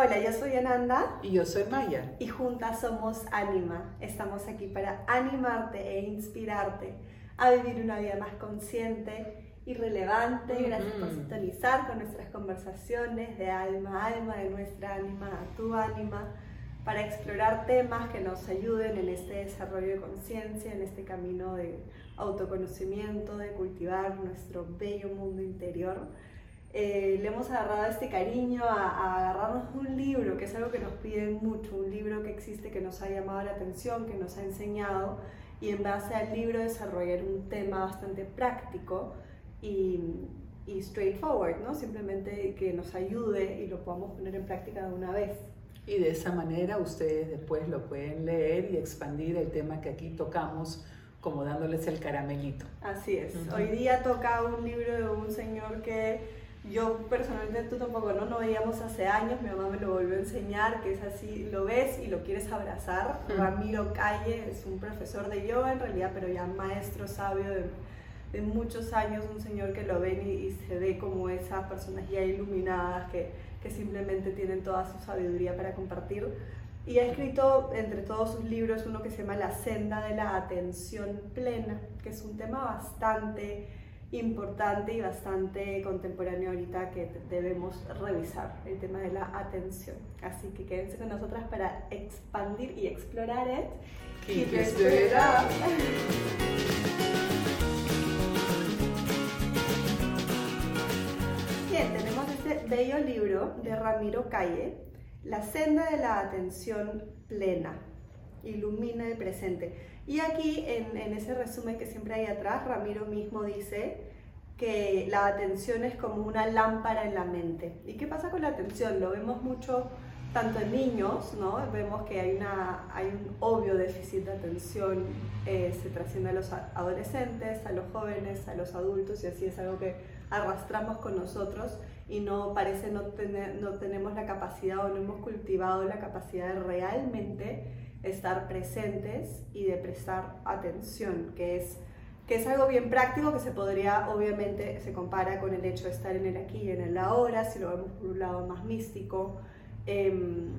Hola, yo soy Ananda. Y yo soy Maya. Y juntas somos Anima. Estamos aquí para animarte e inspirarte a vivir una vida más consciente y relevante. Gracias por sintonizar con nuestras conversaciones de alma a alma, de nuestra ánima a tu ánima, para explorar temas que nos ayuden en este desarrollo de conciencia, en este camino de autoconocimiento, de cultivar nuestro bello mundo interior. Eh, le hemos agarrado este cariño a, agarrarnos un libro, que es algo que nos piden mucho, un libro que existe, que nos ha llamado la atención, que nos ha enseñado, y en base al libro desarrollar un tema bastante práctico y, y straightforward, ¿no? Simplemente que nos ayude y lo podamos poner en práctica de una vez. Y de esa manera ustedes después lo pueden leer y expandir el tema que aquí tocamos como dándoles el caramelito. Así es. Hoy día toca un libro de un señor que yo personalmente tú tampoco, ¿no? No veíamos hace años, mi mamá me lo volvió a enseñar, que es así, lo ves y lo quieres abrazar. Ramiro Calle es un profesor de yoga en realidad, pero ya maestro sabio de, de muchos años, un señor que lo ven y, se ve como esas personas ya iluminadas que, que simplemente tienen toda su sabiduría para compartir. Y ha escrito entre todos sus libros uno que se llama La senda de la atención plena, que es un tema bastante importante y bastante contemporáneo ahorita que debemos revisar, el tema de la atención. Así que quédense con nosotras para expandir y explorar it. Keep, it up. Bien, tenemos este bello libro de Ramiro Calle, La senda de la atención plena, ilumina el presente. Y aquí, en, ese resumen que siempre hay atrás, Ramiro mismo dice que la atención es como una lámpara en la mente. ¿Y qué pasa con la atención? Lo vemos mucho tanto en niños, ¿no? Vemos que hay, una, hay un obvio déficit de atención, eh, se trasciende a los adolescentes, a los jóvenes, a los adultos, y así es algo que arrastramos con nosotros y no parece no, tener, no tenemos la capacidad o no hemos cultivado la capacidad realmente estar presentes y de prestar atención, que es, que es algo bien práctico que se podría, obviamente, se compara con el hecho de estar en el aquí y en el ahora, si lo vemos por un lado más místico, em,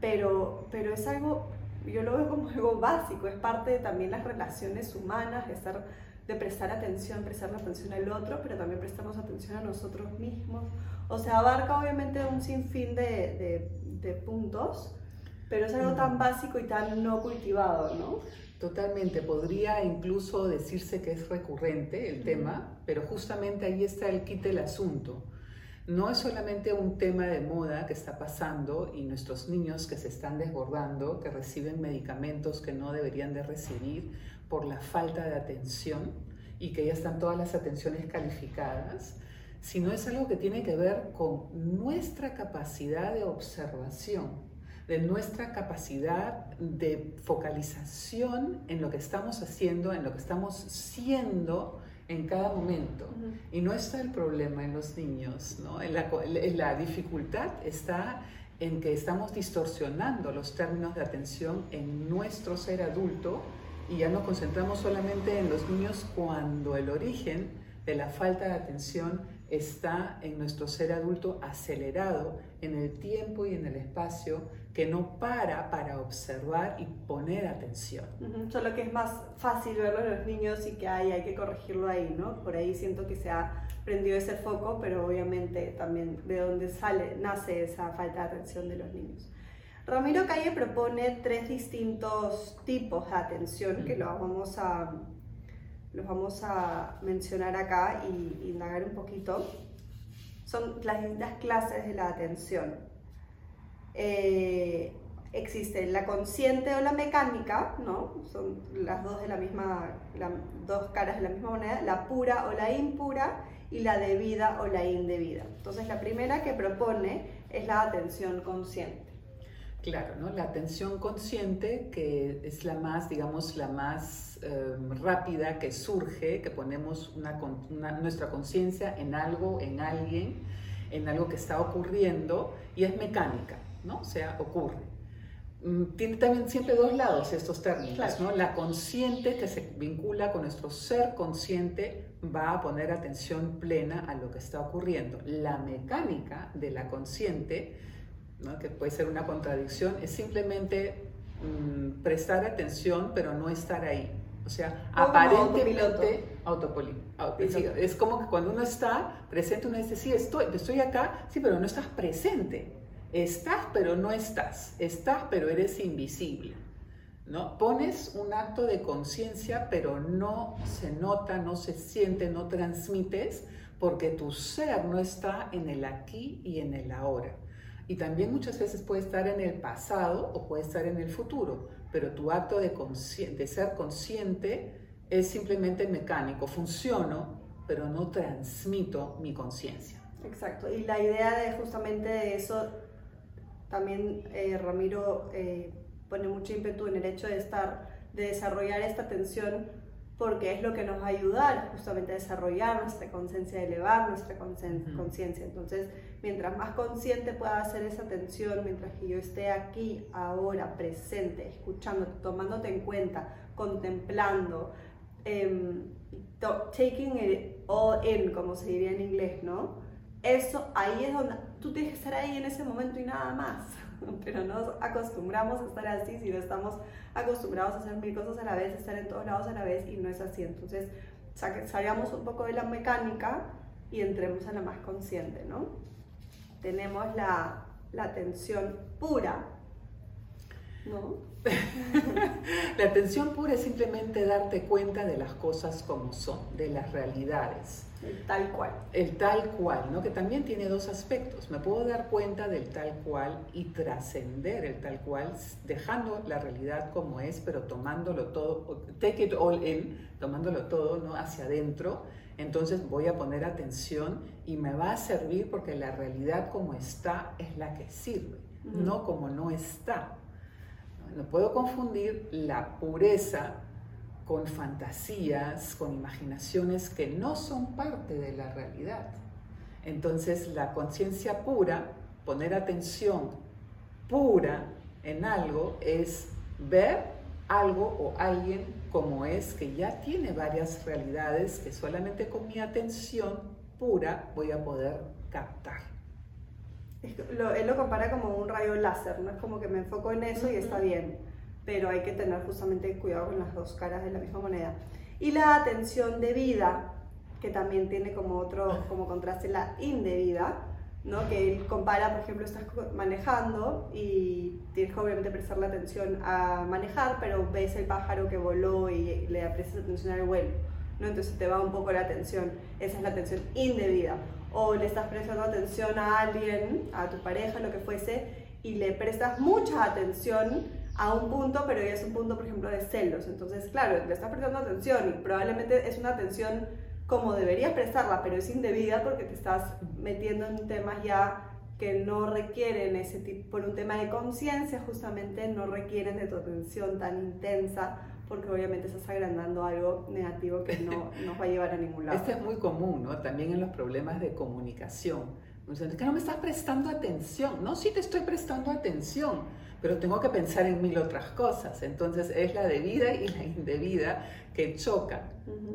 pero, pero es algo, yo lo veo como algo básico, es parte de también las relaciones humanas, de, estar, de prestar atención, prestar atención al otro, pero también prestamos atención a nosotros mismos. O sea, abarca obviamente un sinfín de, de, de puntos, pero es algo tan básico y tan no cultivado, ¿no? Totalmente, podría incluso decirse que es recurrente el tema, pero justamente ahí está el kit del asunto. No es solamente un tema de moda que está pasando y nuestros niños que se están desbordando, que reciben medicamentos que no deberían de recibir por la falta de atención y que ya están todas las atenciones calificadas, sino es algo que tiene que ver con nuestra capacidad de observación de nuestra capacidad de focalización en lo que estamos haciendo, en lo que estamos siendo en cada momento. Y no está el problema en los niños, ¿no? La, la dificultad está en que estamos distorsionando los términos de atención en nuestro ser adulto y ya nos concentramos solamente en los niños cuando el origen de la falta de atención está en nuestro ser adulto acelerado en el tiempo y en el espacio que no para para observar y poner atención. Solo que es más fácil verlo en los niños y que hay, hay que corregirlo ahí, ¿no? Por ahí siento que se ha prendido ese foco, pero obviamente también de dónde sale, nace esa falta de atención de los niños. Ramiro Calle propone tres distintos tipos de atención que lo vamos a los vamos a mencionar acá y indagar un poquito, son las distintas clases de la atención. Eh, existe la consciente o la mecánica, ¿no? Son las dos de la misma, dos caras de la misma moneda, la pura o la impura y la debida o la indebida. Entonces la primera que propone es la atención consciente. Claro, ¿no? La atención consciente, que es la más, digamos, la más em, rápida que surge, que ponemos nuestra conciencia en algo, en alguien, en algo que está ocurriendo, y es mecánica, ¿no? O sea, ocurre. Mm, tiene también siempre dos lados estos términos, ¿no? La consciente que se vincula con nuestro ser consciente va a poner atención plena a lo que está ocurriendo. La mecánica de la consciente ¿no? que puede ser una contradicción, es simplemente mm, prestar atención pero no estar ahí. O sea, aparentemente autopiloto. es como que cuando uno está presente, uno dice, sí, estoy, estoy acá, sí, pero no estás presente. Estás, pero no estás. Estás, pero eres invisible. ¿no? Pones un acto de conciencia, pero no se nota, no se siente, no transmites, porque tu ser no está en el aquí y en el ahora. Y también muchas veces puede estar en el pasado o puede estar en el futuro, pero tu acto de, ser consciente es simplemente mecánico. Funciono, pero no transmito mi conciencia. Exacto. Y la idea de justamente de eso, también eh, Ramiro eh, pone mucho ímpetu en el hecho de estar, de desarrollar esta atención porque es lo que nos va a ayudar justamente a desarrollar nuestra conciencia, elevar nuestra conciencia. Entonces, mientras más consciente pueda hacer esa atención, mientras que yo esté aquí, ahora, presente, escuchando, tomándote en cuenta, contemplando, em, taking it all in, como se diría en inglés, ¿no? Eso, ahí es donde tú tienes que estar ahí en ese momento y nada más. pero no acostumbramos a estar así, si no estamos acostumbrados a hacer mil cosas a la vez, a estar en todos lados a la vez y no es así. Entonces, salgamos un poco de la mecánica y entremos a la más consciente, ¿no? Tenemos la, la atención pura, ¿no? la atención pura es simplemente darte cuenta de las cosas como son, de las realidades. El tal cual. El tal cual, ¿no? Que también tiene dos aspectos. Me puedo dar cuenta del tal cual y trascender el tal cual, dejando la realidad como es, pero tomándolo todo, take it all in, tomándolo todo, ¿no? Hacia adentro. Entonces voy a poner atención y me va a servir porque la realidad como está es la que sirve, no como no está. No puedo confundir la pureza con fantasías, con imaginaciones que no son parte de la realidad. Entonces la conciencia pura, poner atención pura en algo, es ver algo o alguien como es, que ya tiene varias realidades que solamente con mi atención pura voy a poder captar. Él lo compara como un rayo láser, ¿no? Es como que me enfoco en eso y está bien pero hay que tener justamente cuidado con las dos caras de la misma moneda. Y la atención debida, que también tiene como otro, como contraste la indebida, ¿no? que él compara, por ejemplo, estás manejando y tienes que obviamente prestar la atención a manejar, pero ves el pájaro que voló y le prestas atención al vuelo, ¿no? entonces te va un poco la atención, esa es la atención indebida. O le estás prestando atención a alguien, a tu pareja, lo que fuese, y le prestas mucha atención a un punto, pero es un punto, por ejemplo, de celos. Entonces, claro, le estás prestando atención y probablemente es una atención como deberías prestarla, pero es indebida porque te estás metiendo en temas ya que no requieren ese tipo, por un tema de conciencia justamente, no requieren de tu atención tan intensa porque obviamente estás agrandando algo negativo que no nos va a llevar a ningún lado. Este es muy común, ¿no? También en los problemas de comunicación. Es que no me estás prestando atención. No, sí te estoy prestando atención pero tengo que pensar en mil otras cosas. Entonces es la debida y la indebida que chocan.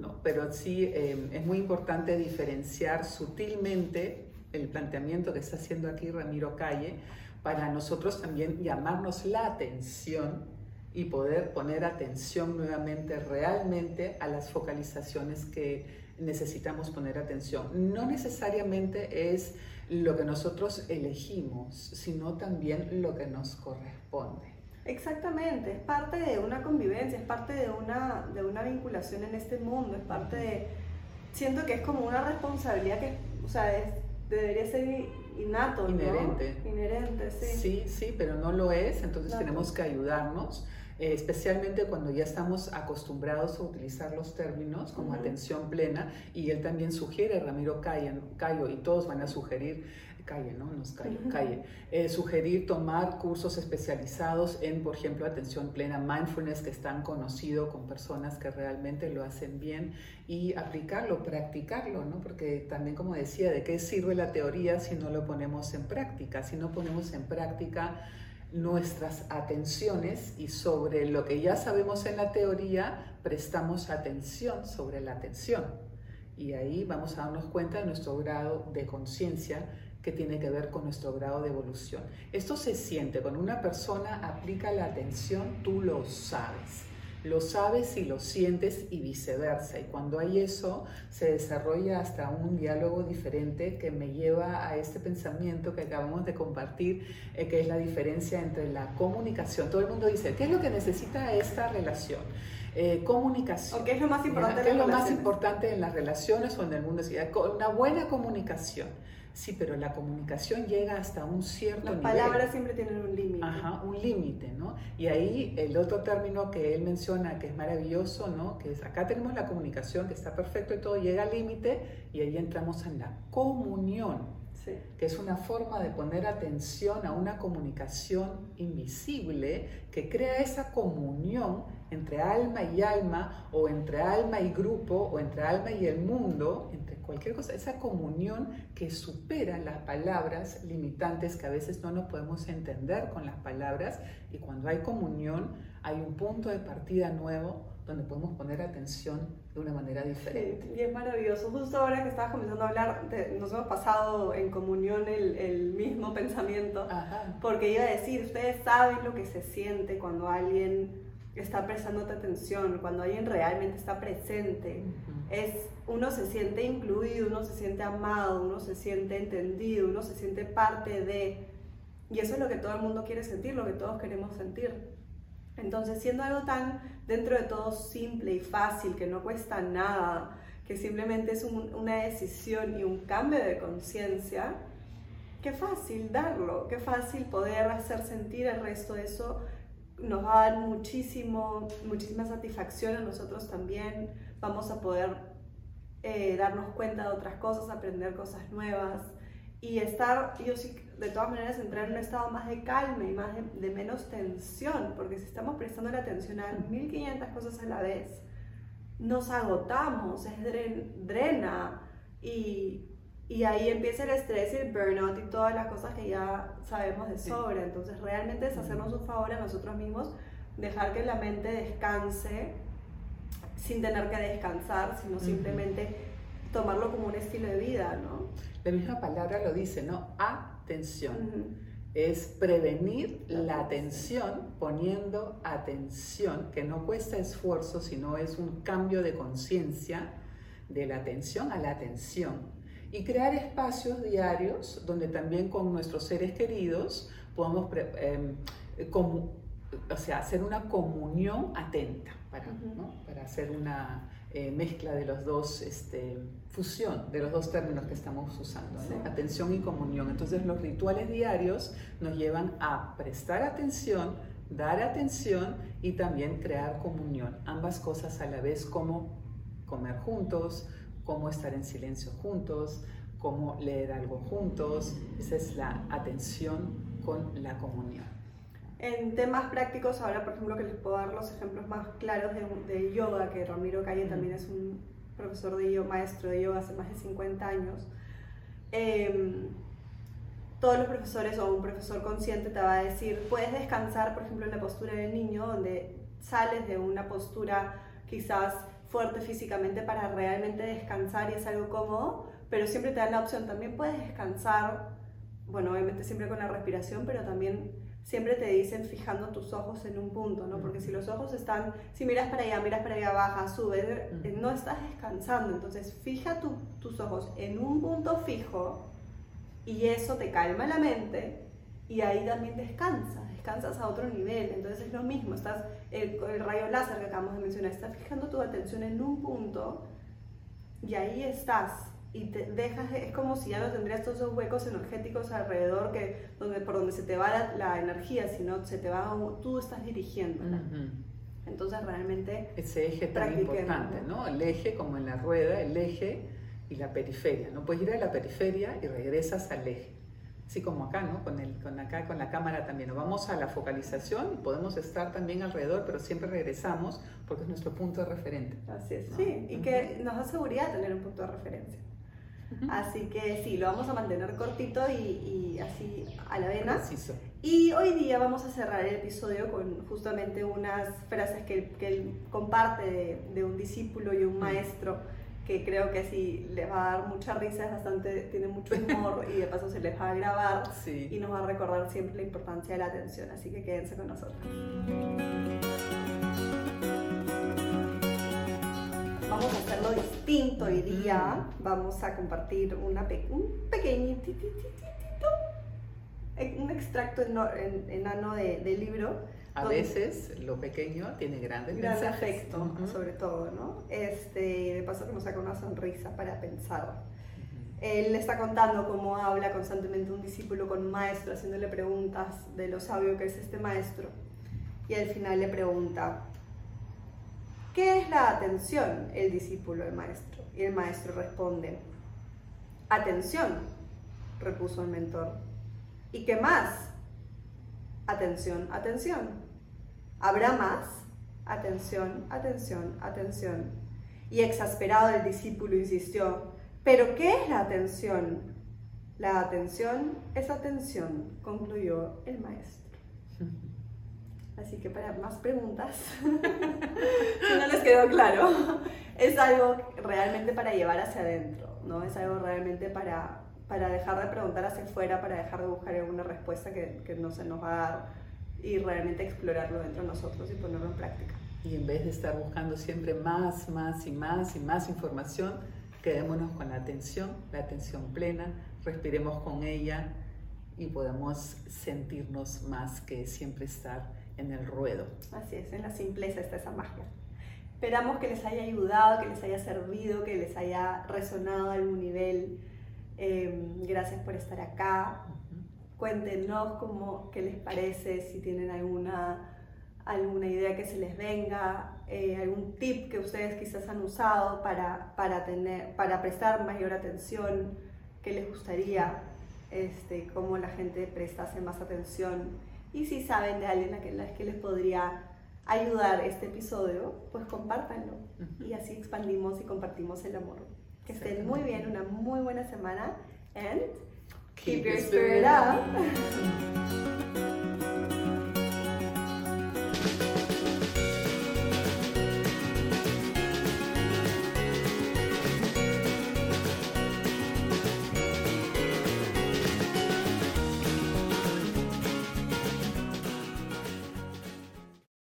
¿no? Pero sí eh, es muy importante diferenciar sutilmente el planteamiento que está haciendo aquí Ramiro Calle para nosotros también llamarnos la atención y poder poner atención nuevamente realmente a las focalizaciones que necesitamos poner atención. No necesariamente es lo que nosotros elegimos, sino también lo que nos corresponde. Exactamente, es parte de una convivencia, es parte de una, de una vinculación en este mundo, es parte de, siento que es como una responsabilidad que, o sea, es, debería ser innato, Inherente. Inherente, sí. Sí, sí, pero no lo es, entonces tenemos que ayudarnos eh, especialmente cuando ya estamos acostumbrados a utilizar los términos como atención plena, y él también sugiere, Ramiro Cayo, y todos van a sugerir, Calle, ¿no? Nos Calle, Calle, eh, sugerir tomar cursos especializados en, por ejemplo, atención plena, mindfulness, que están conocidos con personas que realmente lo hacen bien, y aplicarlo, practicarlo, ¿no? Porque también, como decía, ¿de qué sirve la teoría si no lo ponemos en práctica? Si no ponemos en práctica nuestras atenciones y sobre lo que ya sabemos en la teoría, prestamos atención sobre la atención. Y ahí vamos a darnos cuenta de nuestro grado de conciencia que tiene que ver con nuestro grado de evolución. Esto se siente, cuando una persona aplica la atención, tú lo sabes lo sabes y lo sientes y viceversa. Y cuando hay eso, se desarrolla hasta un diálogo diferente que me lleva a este pensamiento que acabamos de compartir, eh, que es la diferencia entre la comunicación. Todo el mundo dice, ¿qué es lo que necesita esta relación? Eh, comunicación. qué es lo más importante? ¿Qué es lo más importante en las relaciones o en el mundo? Una buena comunicación. Sí, pero la comunicación llega hasta un cierto Las palabras siempre tienen un límite. Ajá, un límite, ¿no? Y ahí el otro término que él menciona que es maravilloso, ¿no? Que es acá tenemos la comunicación que está perfecto y todo llega al límite y ahí entramos en la comunión que es una forma de poner atención a una comunicación invisible que crea esa comunión entre alma y alma, o entre alma y grupo, o entre alma y el mundo, entre cualquier cosa, esa comunión que supera las palabras limitantes que a veces no nos podemos entender con las palabras, y cuando hay comunión hay un punto de partida nuevo donde podemos poner atención de una manera diferente. y es maravilloso. Justo ahora que estabas comenzando a hablar, nos hemos pasado en comunión el, el mismo pensamiento, porque iba a decir, ustedes saben lo que se siente cuando alguien está prestando atención, cuando alguien realmente está presente. es, uno se siente incluido, uno se siente amado, uno se siente entendido, uno se siente parte de... Y eso es lo que todo el mundo quiere sentir, lo que todos queremos sentir. Entonces, siendo algo tan dentro de todo simple y fácil, que no cuesta nada, que simplemente es una decisión y un cambio de conciencia, qué fácil darlo, qué fácil poder hacer sentir el resto de eso. Nos va a dar muchísimo, muchísima satisfacción a nosotros también. Vamos a poder eh, darnos cuenta de otras cosas, aprender cosas nuevas y estar, yo sí, de todas maneras, entrar en un estado más de calma y más de, menos tensión, porque si estamos prestando la atención a 1500 cosas a la vez, nos agotamos, es drena y, y, ahí empieza el estrés y el burnout y todas las cosas que ya sabemos de sobra. Entonces, realmente es hacernos un favor a nosotros mismos, dejar que la mente descanse sin tener que descansar, sino simplemente tomarlo como un estilo de vida, ¿no? La misma palabra lo dice, ¿no? Atención. Es prevenir la atención poniendo atención, que no cuesta esfuerzo, sino es un cambio de conciencia de la atención a la atención. Y crear espacios diarios donde también con nuestros seres queridos podamos em, o sea, hacer una comunión atenta para, para hacer una eh, mezcla de los dos, este, fusión de los dos términos que estamos usando, atención y comunión. Entonces los rituales diarios nos llevan a prestar atención, dar atención y también crear comunión. Ambas cosas a la vez, como comer juntos, cómo estar en silencio juntos, cómo leer algo juntos. Esa es la atención con la comunión. En temas prácticos, ahora por ejemplo que les puedo dar los ejemplos más claros de, yoga, que Ramiro Calle también es un profesor de yoga, maestro de yoga hace más de 50 años. Em, todos los profesores o un profesor consciente te va a decir, puedes descansar, por ejemplo, en la postura del niño, donde sales de una postura quizás fuerte físicamente para realmente descansar y es algo cómodo, pero siempre te dan la opción, también puedes descansar, bueno, obviamente siempre con la respiración, pero también siempre te dicen fijando tus ojos en un punto, ¿no? Porque si los ojos están, si miras para allá, miras para allá, baja, sube, eh, no estás descansando. Entonces, fija tus ojos en un punto fijo y eso te calma la mente y ahí también descansas, descansas a otro nivel. Entonces es lo mismo, estás, el, el rayo láser que acabamos de mencionar, estás fijando tu atención en un punto y ahí estás y te dejas, es como si ya no tendrías todos esos huecos energéticos alrededor que, donde, por donde se te va la, energía, sino se te va, tú estás dirigiendo. Entonces realmente... Ese eje tan importante, ¿no? El eje como en la rueda, el eje y la periferia. No puedes ir a la periferia y regresas al eje. Así como acá, ¿no? Con, el, con acá, con la cámara también. Nos vamos a la focalización, podemos estar también alrededor, pero siempre regresamos porque es nuestro punto de referente. Así es, sí, y que nos da seguridad tener un punto de referencia. Así que sí, lo vamos a mantener cortito y, así a la vena. Y hoy día vamos a cerrar el episodio con justamente unas frases que, él comparte de, un discípulo y un maestro que creo que sí les va a dar mucha risa, es bastante, tiene mucho humor y de paso se les va a grabar y nos va a recordar siempre la importancia de la atención, así que quédense con nosotros. Vamos a hacerlo distinto hoy día, vamos a compartir una un pequeñito, un extracto enano de, de libro a veces lo pequeño tiene grandes gran afecto, sobre todo, ¿no? Este, de paso que nos saca una sonrisa para pensar. Él está contando cómo habla constantemente un discípulo con un maestro, haciéndole preguntas de lo sabio que es este maestro. Y al final le pregunta, ¿qué es la atención? El discípulo el maestro. Y el maestro responde, atención, repuso el mentor. ¿Y qué más? Atención, atención. ¿Habrá más? Atención, atención, atención. Y exasperado el discípulo insistió, ¿pero qué es la atención? La atención es atención, concluyó el maestro. Así que para más preguntas, si no les quedó claro, es algo realmente para llevar hacia adentro, ¿no? Es algo realmente para, para dejar de preguntar hacia afuera, para dejar de buscar alguna respuesta que, que no se nos va a dar y realmente explorarlo dentro de nosotros y ponerlo en práctica. Y en vez de estar buscando siempre más, más y más y más información, quedémonos con la atención, la atención plena, respiremos con ella y podamos sentirnos más que siempre estar en el ruedo. Así es, en la simpleza está esa magia. Esperamos que les haya ayudado, que les haya servido, que les haya resonado a algún nivel. Em, gracias por estar acá cuéntenos cómo, qué les parece, si tienen alguna, alguna idea que se les venga, eh, algún tip que ustedes quizás han usado para, para, tener, para prestar mayor atención, qué les gustaría, este, cómo la gente prestase más atención y si saben de alguien a que, que les podría ayudar este episodio, pues compártanlo. Y así expandimos y compartimos el amor. Que estén muy bien, una muy buena semana. And Keep your spirit up.